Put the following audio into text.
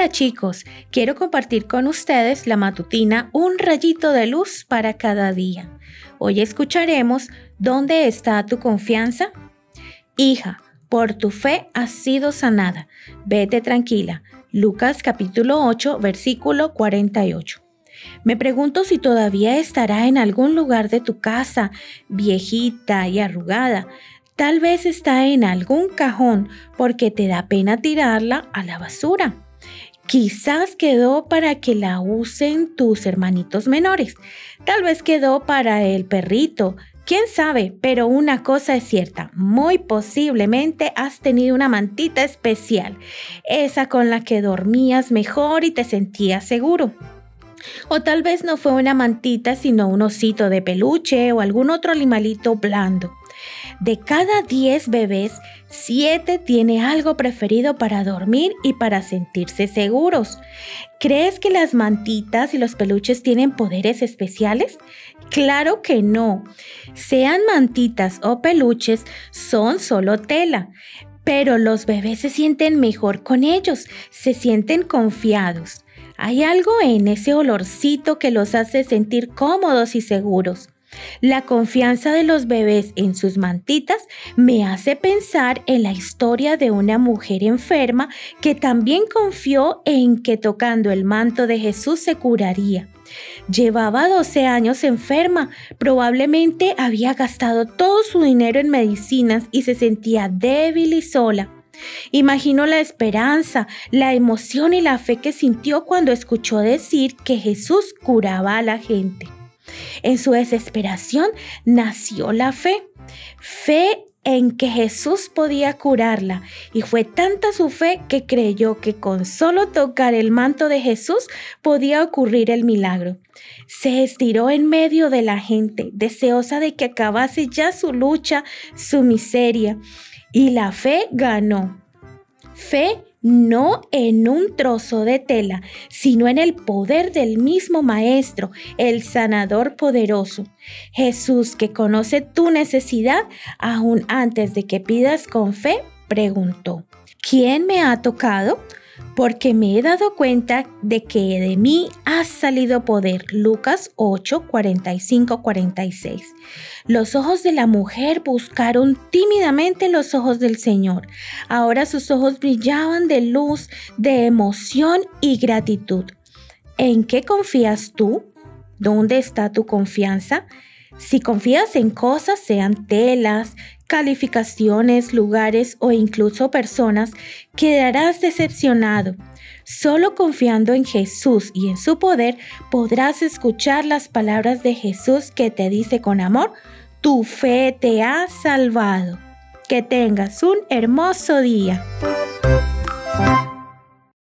Hola chicos, quiero compartir con ustedes la matutina Un rayito de luz para cada día. Hoy escucharemos ¿Dónde está tu confianza? Hija, por tu fe has sido sanada. Vete tranquila. Lucas capítulo 8, versículo 48. Me pregunto si todavía estará en algún lugar de tu casa, viejita y arrugada. Tal vez está en algún cajón porque te da pena tirarla a la basura. Quizás quedó para que la usen tus hermanitos menores. Tal vez quedó para el perrito. ¿Quién sabe? Pero una cosa es cierta, muy posiblemente has tenido una mantita especial, esa con la que dormías mejor y te sentías seguro. O tal vez no fue una mantita, sino un osito de peluche o algún otro animalito blando. De cada 10 bebés, 7 tiene algo preferido para dormir y para sentirse seguros. ¿Crees que las mantitas y los peluches tienen poderes especiales? Claro que no. Sean mantitas o peluches, son solo tela. Pero los bebés se sienten mejor con ellos, se sienten confiados. Hay algo en ese olorcito que los hace sentir cómodos y seguros. La confianza de los bebés en sus mantitas me hace pensar en la historia de una mujer enferma que también confió en que tocando el manto de Jesús se curaría. Llevaba 12 años enferma, probablemente había gastado todo su dinero en medicinas y se sentía débil y sola. Imagino la esperanza, la emoción y la fe que sintió cuando escuchó decir que Jesús curaba a la gente. En su desesperación nació la fe. Fe en que Jesús podía curarla y fue tanta su fe que creyó que con solo tocar el manto de Jesús podía ocurrir el milagro. Se estiró en medio de la gente, deseosa de que acabase ya su lucha, su miseria, y la fe ganó. Fe no en un trozo de tela, sino en el poder del mismo Maestro, el sanador poderoso. Jesús, que conoce tu necesidad aún antes de que pidas con fe, preguntó, ¿quién me ha tocado? Porque me he dado cuenta de que de mí ha salido poder. Lucas 8, 45, 46. Los ojos de la mujer buscaron tímidamente los ojos del Señor. Ahora sus ojos brillaban de luz, de emoción y gratitud. ¿En qué confías tú? ¿Dónde está tu confianza? Si confías en cosas, sean telas, calificaciones, lugares o incluso personas, quedarás decepcionado. Solo confiando en Jesús y en su poder podrás escuchar las palabras de Jesús que te dice con amor, tu fe te ha salvado. Que tengas un hermoso día.